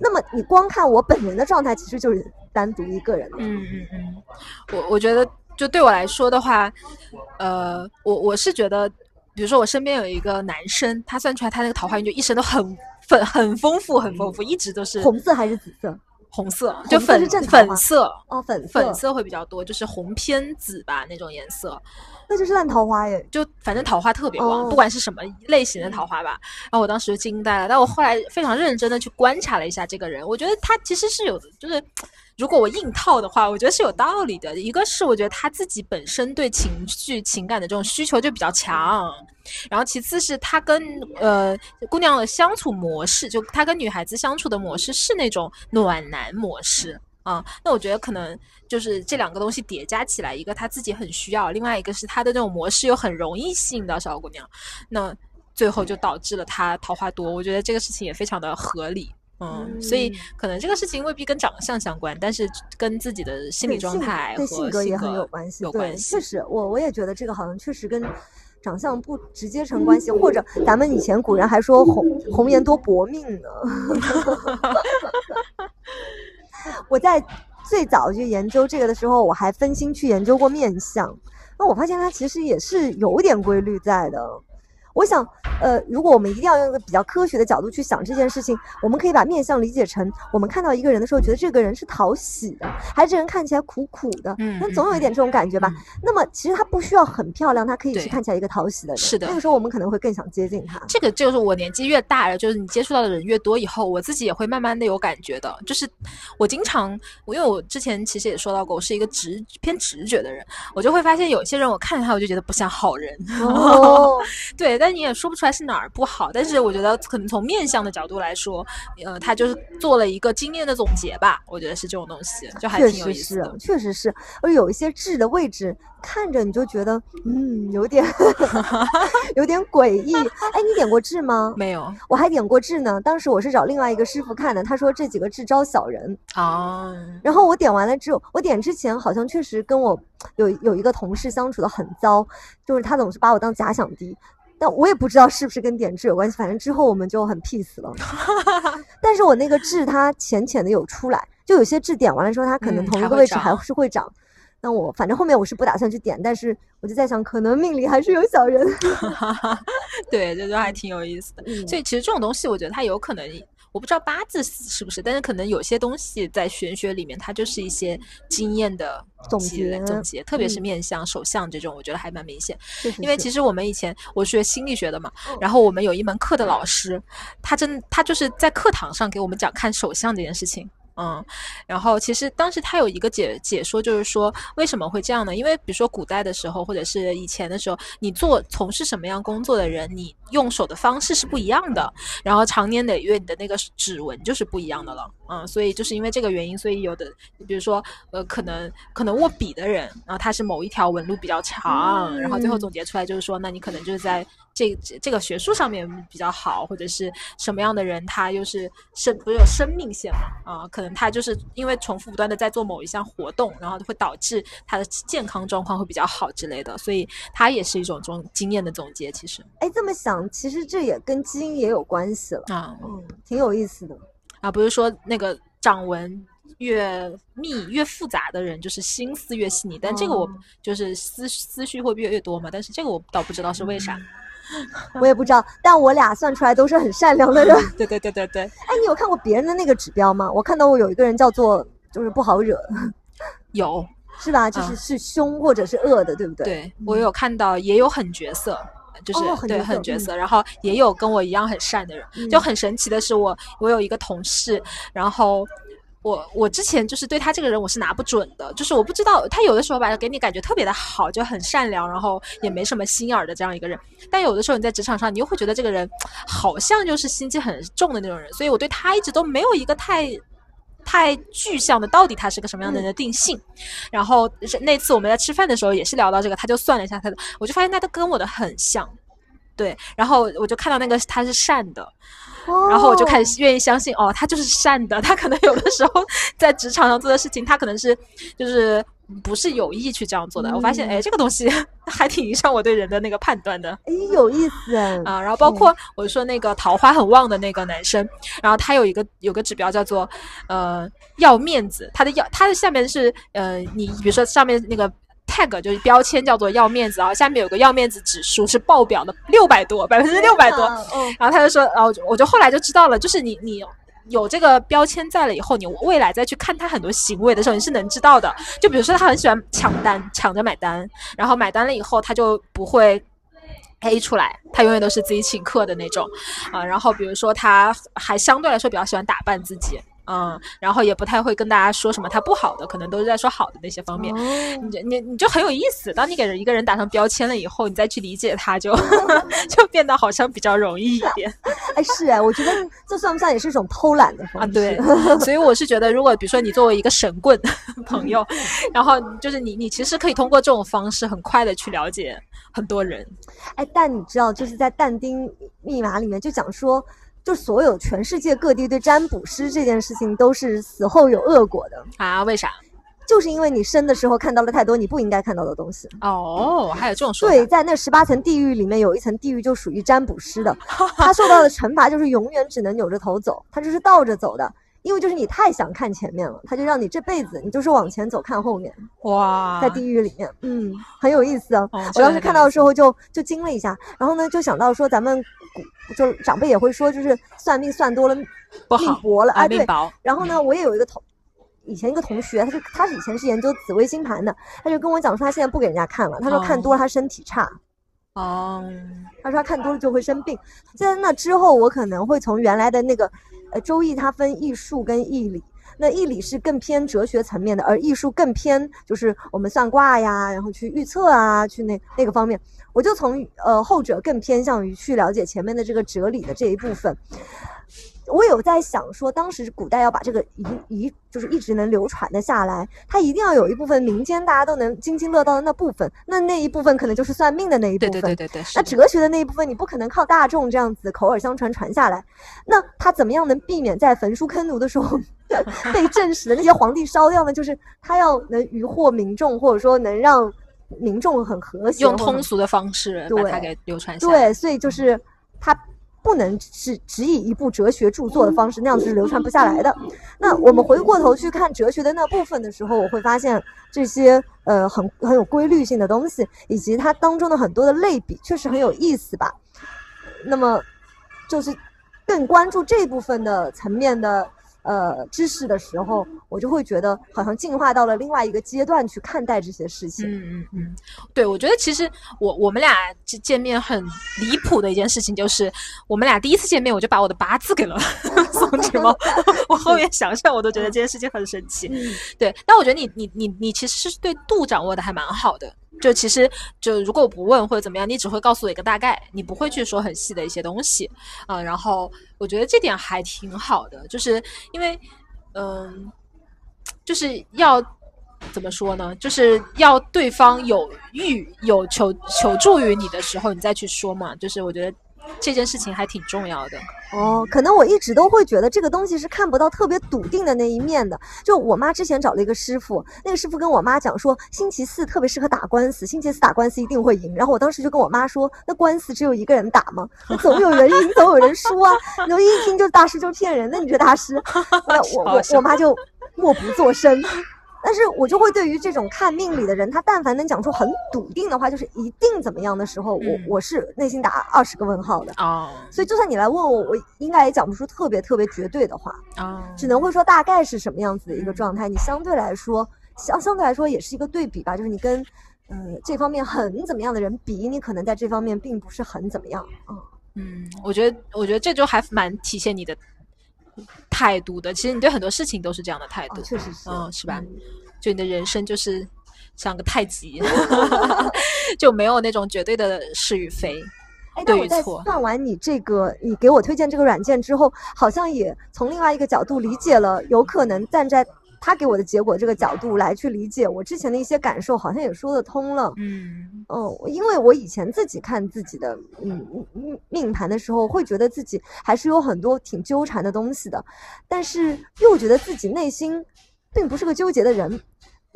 那么你光看我本人的状态，其实就是单独一个人。嗯嗯嗯，我我觉得就对我来说的话，呃，我我是觉得，比如说我身边有一个男生，他算出来他那个桃花运就一生都很粉很丰富很丰富，一直都是红色还是紫色？红色就粉粉色哦，粉粉色会比较多，就是红偏紫吧那种颜色。那就是烂桃花耶，就反正桃花特别旺，不管是什么类型的桃花吧。然后我当时就惊呆了，但我后来非常认真的去观察了一下这个人，我觉得他其实是有，就是如果我硬套的话，我觉得是有道理的。一个是我觉得他自己本身对情绪情感的这种需求就比较强，然后其次是他跟呃姑娘的相处模式，就他跟女孩子相处的模式是那种暖男模式。啊，那我觉得可能就是这两个东西叠加起来，一个他自己很需要，另外一个是他的那种模式又很容易吸引到小姑娘，那最后就导致了他桃花多。我觉得这个事情也非常的合理，嗯，所以可能这个事情未必跟长相相关，但是跟自己的心理状态和性格也很有关系。有关系，确实，我我也觉得这个好像确实跟长相不直接成关系，或者咱们以前古人还说红红颜多薄命呢。我在最早去研究这个的时候，我还分心去研究过面相，那我发现它其实也是有点规律在的。我想，呃，如果我们一定要用一个比较科学的角度去想这件事情，我们可以把面相理解成，我们看到一个人的时候，觉得这个人是讨喜的，还是这人看起来苦苦的，嗯，那总有一点这种感觉吧。那么其实他不需要很漂亮，他可以是看起来一个讨喜的人。是的，那个时候我们可能会更想接近他。这个就是我年纪越大了，就是你接触到的人越多以后，我自己也会慢慢的有感觉的。就是我经常，我因为我之前其实也说到过，我是一个直偏直觉的人，我就会发现有些人我看着他，我就觉得不像好人。哦，对，但。你也说不出来是哪儿不好，但是我觉得可能从面相的角度来说，呃，他就是做了一个经验的总结吧。我觉得是这种东西，就还挺有意思的。确实是，而有一些痣的位置看着你就觉得，嗯，有点 有点诡异。哎，你点过痣吗？没有，我还点过痣呢。当时我是找另外一个师傅看的，他说这几个痣招小人啊。然后我点完了之后，我点之前好像确实跟我有有一个同事相处的很糟，就是他总是把我当假想敌。但我也不知道是不是跟点痣有关系，反正之后我们就很 peace 了。但是我那个痣它浅浅的有出来，就有些痣点完了之后，它可能同一个位置还是会长。那我反正后面我是不打算去点，但是我就在想，可能命里还是有小人。对，这就还挺有意思的。所以其实这种东西，我觉得它有可能。我不知道八字是不是，但是可能有些东西在玄学里面，它就是一些经验的总结总结，特别是面相、手相这种，我觉得还蛮明显。因为其实我们以前我学心理学的嘛，然后我们有一门课的老师，他真他就是在课堂上给我们讲看手相这件事情。嗯，然后其实当时他有一个解解说，就是说为什么会这样呢？因为比如说古代的时候，或者是以前的时候，你做从事什么样工作的人，你用手的方式是不一样的，然后长年累月你的那个指纹就是不一样的了。嗯，所以就是因为这个原因，所以有的比如说呃，可能可能握笔的人，然后他是某一条纹路比较长，然后最后总结出来就是说，那你可能就是在。这这这个学术上面比较好，或者是什么样的人他又是生不是有生命线嘛啊、可能他就是因为重复不断的在做某一项活动，然后会导致他的健康状况会比较好之类的，所以他也是一种这种经验的总结。其实哎，这么想，其实这也跟基因也有关系了，啊嗯，挺有意思的。啊，不是说那个掌纹。越密越复杂的人，就是心思越细腻。但这个我哦就是思思绪会越越多嘛。但是这个我倒不知道是为啥。我也不知道，但我俩算出来都是很善良的人。对 对对对对，哎，你有看过别人的那个指标吗？我看到我有一个人叫做就是不好惹，有是吧？就是是凶或者是恶的，对不对？对我有看到，也有狠角色。就是、对哦很角色然后也有跟我一样很善的人。嗯就很神奇的是我，我有一个同事，然后我我之前就是对他这个人我是拿不准的，就是我不知道他有的时候吧给你感觉特别的好，就很善良，然后也没什么心眼儿的这样一个人。但有的时候你在职场上，你又会觉得这个人好像就是心机很重的那种人，所以我对他一直都没有一个太。太具象的，到底他是个什么样的人的定性？然后那次我们在吃饭的时候也是聊到这个，他就算了一下他的，我就发现他都跟我的很像，对。然后我就看到那个他是善的，哦，然后我就开始愿意相信，哦，他就是善的。他可能有的时候在职场上做的事情，他可能是就是不是有意去这样做的。我发现，嗯哎，这个东西 还挺影响我对人的那个判断的。哎，有意思哎。啊，然后包括我说那个桃花很旺的那个男生，然后他有一个有个指标叫做呃要面子，他的要他的下面是呃你比如说上面那个 tag 就是标签叫做要面子，然后下面有个要面子指数是爆表的六百多，百分之六百多，嗯，然后他就说，然后我就后来就知道了，就是你你。有这个标签在了以后，你未来再去看他很多行为的时候，你是能知道的。就比如说他很喜欢抢单，抢着买单，然后买单了以后他就不会 A 出来，他永远都是自己请客的那种啊、然后比如说他还相对来说比较喜欢打扮自己，嗯，然后也不太会跟大家说什么他不好的，可能都是在说好的那些方面。哦你你你就很有意思。当你给人一个人打上标签了以后，你再去理解他就，就变得好像比较容易一点 哎，是哎，我觉得这算不算也是一种偷懒的方啊。式？对，所以我是觉得，如果比如说你作为一个神棍朋友，然后就是你你其实可以通过这种方式很快的去了解很多人。哎，但你知道，就是在但丁密码里面就讲说，就所有全世界各地对占卜师这件事情都是死后有恶果的，啊？为啥？就是因为你生的时候看到了太多你不应该看到的东西。哦，还有这种说法。对，在那十八层地狱里面有一层地狱就属于占卜师的，他受到的惩罚就是永远只能扭着头走，他就是倒着走的。因为就是你太想看前面了，他就让你这辈子你就是往前走看后面，哇，在地狱里面，嗯，很有意思啊。哦我当时看到的时候就就惊了一下，然后呢就想到说咱们古就长辈也会说，就是算命算多了命薄了啊，对。然后呢，我也有一个同以前一个同学，他是他是以前是研究紫微星盘的，他就跟我讲说他现在不给人家看了，他说看多了他身体差。哦，哦他说他看多了就会生病。在那之后，我可能会从原来的那个，呃，周易它分易术跟易理。那易理是更偏哲学层面的，而易术更偏就是我们算卦呀，然后去预测啊，去那那个方面。我就从呃后者更偏向于去了解前面的这个哲理的这一部分。我有在想说，当时古代要把这个遗遗，就是一直能流传的下来，它一定要有一部分民间大家都能津津乐道的那部分，那那一部分可能就是算命的那一部分。对对对对，对那哲学的那一部分，你不可能靠大众这样子口耳相传传下来。那他怎么样能避免在焚书坑儒的时候 被正史的那些皇帝烧掉呢？就是他要能渔获民众，或者说能让民众很和谐，用通俗的方式把它对给流传下来。对，所以就是他不能只只以一部哲学著作的方式，那样子是流传不下来的。那我们回过头去看哲学的那部分的时候，我会发现这些呃很很有规律性的东西，以及它当中的很多的类比，确实很有意思吧。那么就是更关注这部分的层面的。呃，知识的时候，我就会觉得好像进化到了另外一个阶段去看待这些事情。嗯嗯嗯，对，我觉得其实我我们俩见见面很离谱的一件事情，就是我们俩第一次见面，我就把我的八字给了 宋 之猫。我后面想想，我都觉得这件事情很神奇。嗯对，但我觉得你你你你其实是对度掌握的还蛮好的。就其实就如果我不问或者怎么样，你只会告诉我一个大概，你不会去说很细的一些东西啊、然后我觉得这点还挺好的，就是因为嗯、就是要怎怎么说呢？就是要对方有欲有求求助于你的时候，你再去说嘛。就是我觉得这件事情还挺重要的。哦，可能我一直都会觉得这个东西是看不到特别笃定的那一面的。就我妈之前找了一个师傅，那个师傅跟我妈讲说，星期四特别适合打官司，星期四打官司一定会赢。然后我当时就跟我妈说，那官司只有一个人打吗？那 总有人赢，总有人输啊。然后一听就大师就骗人的，你这大师，那我我我妈就默不作声。但是我就会对于这种看命理的人，他但凡能讲出很笃定的话，就是一定怎么样的时候，我我是内心打二十个问号的哦。所以就算你来问我，我应该也讲不出特别特别绝对的话啊，只能会说大概是什么样子的一个状态。你相对来说，相相对来说也是一个对比吧，就是你跟嗯这方面很怎么样的人比，你可能在这方面并不是很怎么样啊。嗯，我觉得我觉得这就还蛮体现你的。态度的，其实你对很多事情都是这样的态度，确实是，嗯，是吧？就你的人生就是像个太极，就没有那种绝对的是与非，对我在。算完你这个，你给我推荐这个软件之后，好像也从另外一个角度理解了，有可能站在。他给我的结果这个角度来去理解我之前的一些感受，好像也说得通了。嗯，哦，因为我以前自己看自己的嗯命命盘的时候，会觉得自己还是有很多挺纠缠的东西的，但是又觉得自己内心并不是个纠结的人。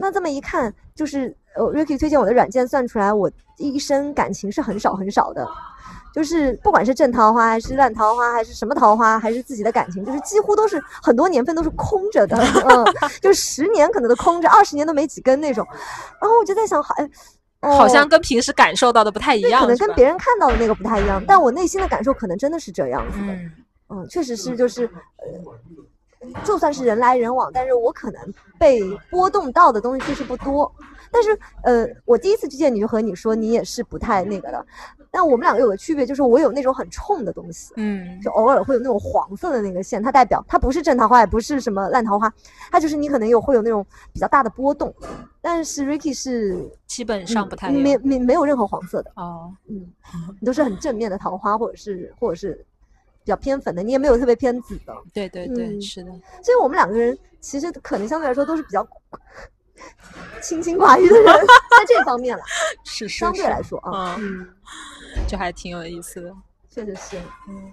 那这么一看，就是呃，Ricky 推荐我的软件算出来，我一生感情是很少很少的。就是不管是正桃花还是烂桃花还是什么桃花，还是自己的感情，就是几乎都是很多年份都是空着的，嗯，就十年可能都空着，二十年都没几根那种。然后我就在想，哎，好像跟平时感受到的不太一样，可能跟别人看到的那个不太一样，但我内心的感受可能真的是这样子的。嗯，确实是，就是呃，就算是人来人往，但是我可能被波动到的东西确实不多。但是呃，我第一次去见你就和你说，你也是不太那个的。但我们两个有个区别，就是我有那种很冲的东西，嗯，就偶尔会有那种黄色的那个线，它代表它不是正桃花，也不是什么烂桃花，它就是你可能有会有那种比较大的波动。但是 Ricky 是基本上不太没没没有任何黄色的哦，嗯，你都是很正面的桃花，或者是或者是比较偏粉的，你也没有特别偏紫的。对对对，是的。所以我们两个人其实可能相对来说都是比较。清心寡欲的人，在这方面了，是相对来说啊，嗯，就还挺有意思的，确实是，嗯，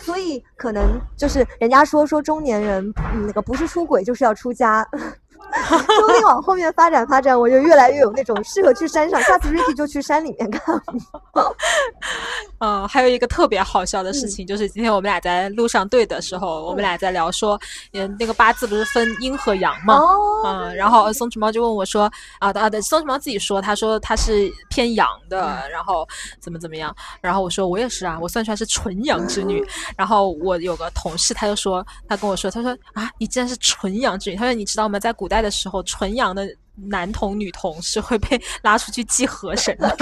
所以可能就是人家说说中年人，那个不是出轨就是要出家。说不定往后面发展发展，我就越来越有那种适合去山上。下次 Ricky 就去山里面看。嗯，还有一个特别好笑的事情，就是今天我们俩在路上对的时候，我们俩在聊说，嗯，那个八字不是分阴和阳嘛？嗯，然后松鼠猫就问我说，啊，啊，对，松鼠猫自己说，他说他是偏阳的，然后怎么怎么样？然后我说我也是啊，我算出来是纯阳之女。然后我有个同事，他就说，他跟我说，他说啊，你竟然是纯阳之女？他说你知道吗？在古代。的时候，纯阳的男童、女童是会被拉出去祭河神的，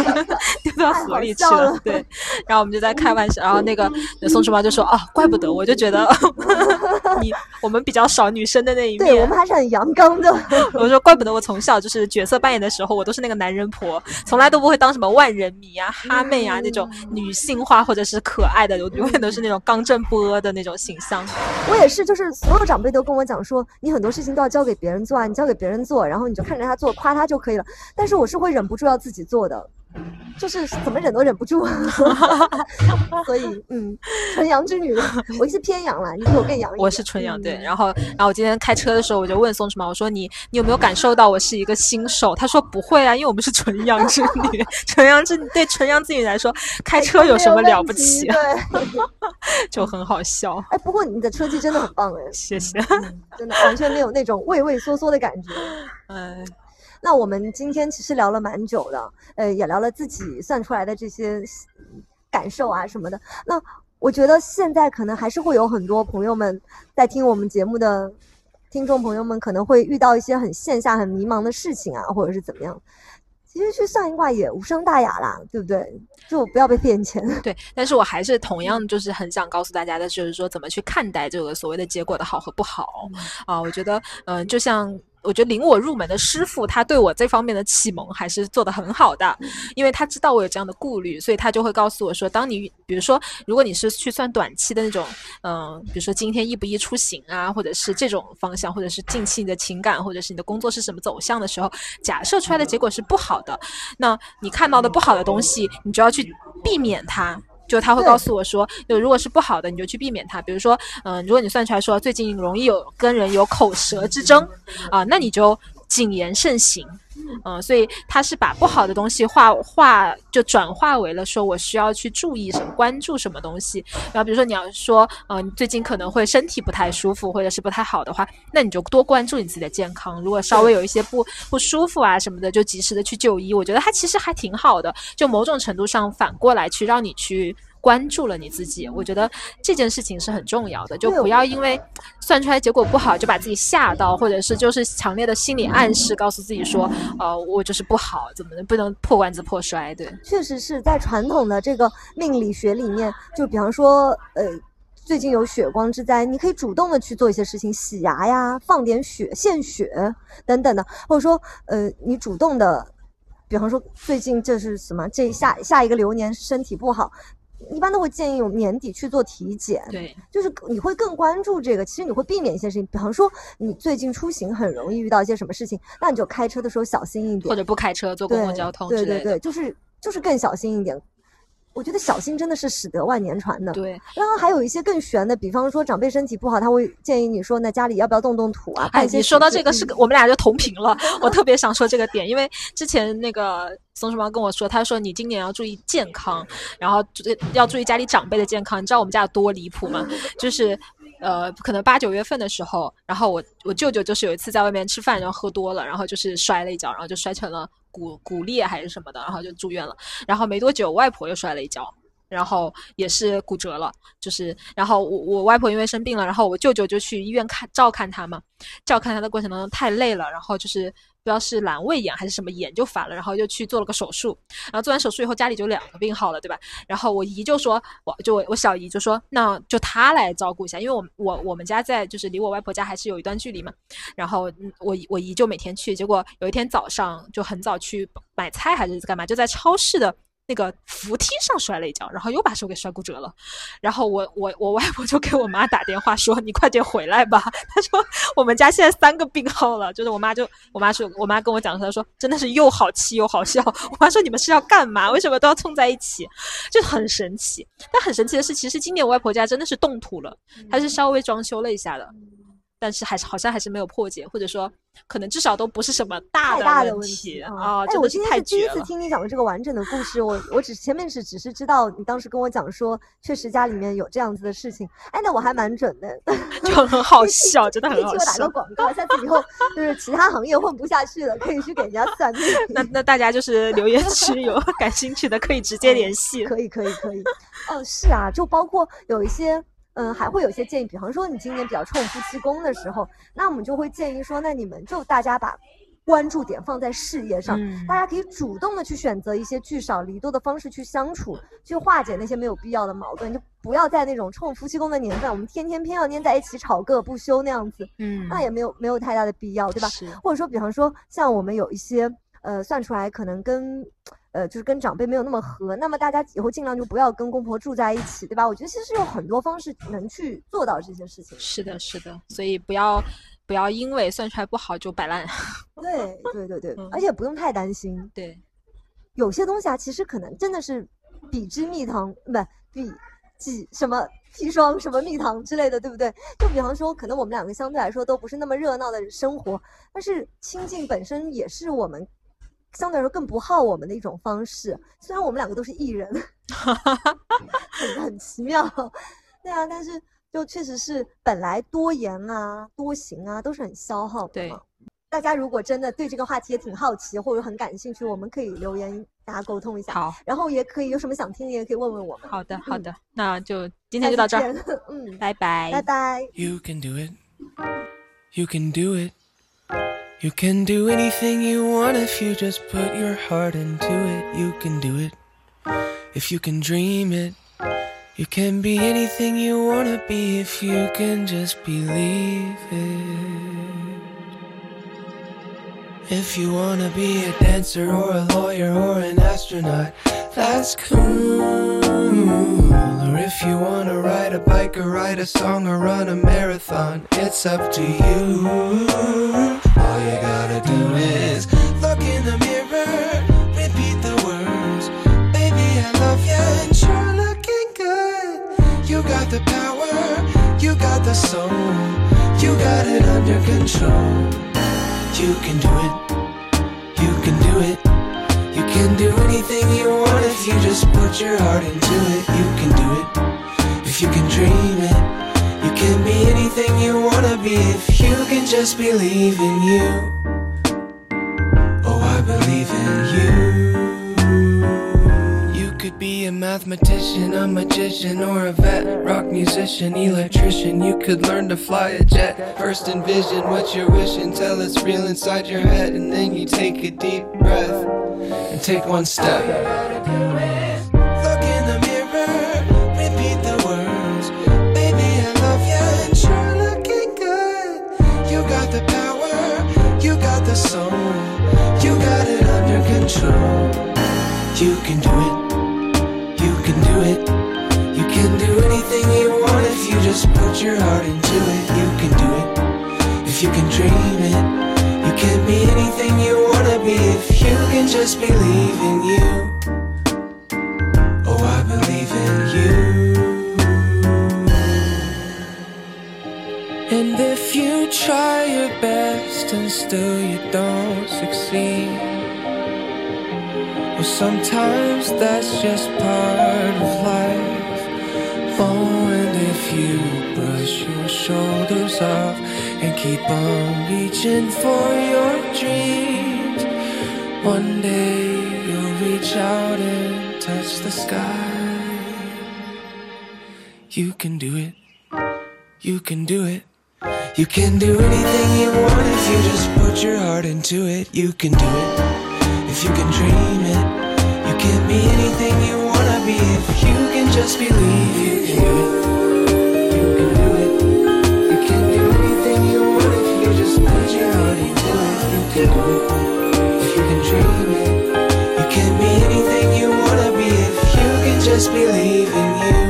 丢到河里去了。对，然后我们就在开玩笑，然后那个宋叔猫就说：“哦，怪不得，我就觉得 你我们比较少女生的那一面，对我们还是很阳刚的。”我说：“怪不得我从小就是角色扮演的时候，我都是那个男人婆，从来都不会当什么万人迷啊、哈妹啊那种女性化或者是可爱的，我永远都是那种刚正不阿的那种形象。”我也是，就是所有长辈都跟我讲说，你很多事情都要交给别人做啊，你交给别人做，然后你就看着他做，夸他就可以了。但是我是会忍不住要自己做的。就是怎么忍都忍不住，所以嗯，纯阳之女，我是偏阳了，你比我更阳。我是纯阳，对。然后，然后我今天开车的时候，我就问宋什么，我说你，你有没有感受到我是一个新手？他说不会啊，因为我们是纯阳之女，纯阳之对纯阳之女来说，开车有什么了不起？对，就很好笑。哎，不过你的车技真的很棒哎，谢谢，真的完全没有那种畏畏缩缩的感觉，嗯。那我们今天其实聊了蛮久的，呃，也聊了自己算出来的这些感受啊什么的。那我觉得现在可能还是会有很多朋友们在听我们节目的听众朋友们，可能会遇到一些很线下很迷茫的事情啊，或者是怎么样。其实去算一卦也无伤大雅啦，对不对？就不要被骗钱。对，但是我还是同样就是很想告诉大家的，就是说怎么去看待这个所谓的结果的好和不好啊。我觉得，嗯，就像。我觉得领我入门的师傅，他对我这方面的启蒙还是做得很好的，因为他知道我有这样的顾虑，所以他就会告诉我说，当你比如说，如果你是去算短期的那种，嗯，比如说今天易不易出行啊，或者是这种方向，或者是近期你的情感，或者是你的工作是什么走向的时候，假设出来的结果是不好的，那你看到的不好的东西，你就要去避免它。就他会告诉我说，就如果是不好的，你就去避免它。比如说，嗯，如果你算出来说最近容易有跟人有口舌之争，啊，那你就谨言慎行。嗯，所以他是把不好的东西化化就转化为了说我需要去注意什么，关注什么东西。然后比如说你要说，嗯，你最近可能会身体不太舒服，或者是不太好的话，那你就多关注你自己的健康。如果稍微有一些不不舒服啊什么的，就及时的去就医。我觉得它其实还挺好的，就某种程度上反过来去让你去。关注了你自己，我觉得这件事情是很重要的，就不要因为算出来结果不好就把自己吓到，或者是就是强烈的心理暗示，告诉自己说，呃，我就是不好，怎么能不能破罐子破摔？对，确实是在传统的这个命理学里面，就比方说，呃，最近有血光之灾，你可以主动的去做一些事情，洗牙呀，放点血、献血等等的，或者说，呃，你主动的，比方说最近这是什么？这下下一个流年身体不好。一般都会建议我年底去做体检，对，就是你会更关注这个，其实你会避免一些事情，比方说你最近出行很容易遇到一些什么事情，那你就开车的时候小心一点，或者不开车坐公共交通对对对，就是就是更小心一点。我觉得小心真的是使得万年船的。对，然后还有一些更玄的，比方说长辈身体不好，他会建议你说，那家里要不要动动土啊？哎，你说到这个是，我们俩就同频了。我特别想说这个点，因为之前那个松鼠猫跟我说，他说你今年要注意健康，然后要注意家里长辈的健康。你知道我们家有多离谱吗？就是，呃，可能八九月份的时候，然后我我舅舅就是有一次在外面吃饭，然后喝多了，然后就是摔了一跤，然后就摔成了。骨骨裂还是什么的，然后就住院了。然后没多久，外婆又摔了一跤，然后也是骨折了。就是，然后我我外婆因为生病了，然后我舅舅就去医院看照看她嘛。照看她的过程当中太累了，然后就是。不知道是阑尾炎还是什么炎就犯了，然后又去做了个手术，然后做完手术以后家里就两个病号了，对吧？然后我姨就说，我就我我小姨就说，那就她来照顾一下，因为我我我们家在就是离我外婆家还是有一段距离嘛。然后我我姨就每天去，结果有一天早上就很早去买菜还是干嘛，就在超市的。那个扶梯上摔了一跤，然后又把手给摔骨折了。然后我我我外婆就给我妈打电话说：“你快点回来吧。”她说：“我们家现在三个病号了。”就是我妈就我妈说，我妈跟我讲，她说真的是又好气又好笑。我妈说：“你们是要干嘛？为什么都要冲在一起？”就很神奇。但很神奇的是，其实今年我外婆家真的是动土了，她是稍微装修了一下的。但是还是好像还是没有破解，或者说可能至少都不是什么大的问题啊！哎，我今天是第一次听你讲的这个完整的故事，我我只前面是只是知道你当时跟我讲说，确实家里面有这样子的事情。哎，那我还蛮准的，就很好笑，真的很好笑。我打个广告，下次以后 就是其他行业混不下去了，可以去给人家算命。那那大家就是留言区有感兴趣的，可以直接联系。可以可以可以。哦，是啊，就包括有一些。嗯，还会有些建议，比方说你今年比较冲夫妻宫的时候，那我们就会建议说，那你们就大家把关注点放在事业上，大家可以主动的去选择一些聚少离多的方式去相处，去化解那些没有必要的矛盾，就不要在那种冲夫妻宫的年份，我们天天偏要粘在一起吵个不休那样子，嗯，那也没有没有太大的必要，对吧？或者说，比方说像我们有一些呃算出来可能跟。呃，就是跟长辈没有那么合，那么大家以后尽量就不要跟公婆住在一起，对吧？我觉得其实有很多方式能去做到这些事情。是的，是的，所以不要不要因为算出来不好就摆烂。对对对对，而且不用太担心。对，有些东西啊，其实可能真的是比之蜜糖，不比几什么砒霜什么蜜糖之类的，对不对？就比方说，可能我们两个相对来说都不是那么热闹的生活，但是亲近本身也是我们。相对来说更不耗我们的一种方式，虽然我们两个都是艺人，很 很奇妙，对啊，但是就确实是本来多言啊、多行啊都是很消耗的嘛。大家如果真的对这个话题也挺好奇或者很感兴趣，我们可以留言大家沟通一下。好，然后也可以有什么想听的也可以问问我们。好的，好的，那就 今天就到这儿，嗯，拜拜，拜拜。You can do it, you can do it. You can do anything you want if you just put your heart into it. You can do it if you can dream it. You can be anything you want to be if you can just believe it. If you wanna be a dancer or a lawyer or an astronaut, that's cool. Or if you wanna ride a bike or write a song or run a marathon, it's up to you. All you gotta do is look in the mirror, repeat the words, baby I love you, and you're looking good. You got the power, you got the soul, you got it under control. You can do it. You can do it. You can do anything you want if you just put your heart into it. You can do it. If you can dream it. Anything you wanna be if you can just believe in you. Oh, I believe in you. You could be a mathematician, a magician, or a vet, rock musician, electrician. You could learn to fly a jet. First envision what you're wishing till it's real inside your head, and then you take a deep breath and take one step. You can do it. You can do it. You can do anything you want if you just put your heart into it. You can do it. If you can dream it. You can be anything you wanna be if you can just believe in you. Oh, I believe in you. And if you try your best and still you don't succeed. Sometimes that's just part of life. Oh, and if you brush your shoulders off and keep on reaching for your dreams, one day you'll reach out and touch the sky. You can do it. You can do it. You can do anything you want if you just put your heart into it. You can do it. If you can dream it, you can be anything you wanna be if you can just believe you can do it. You can do it. You can do anything you want if you just put your heart into it. You can do it. If you can dream it, you can be anything you wanna be if you can just believe in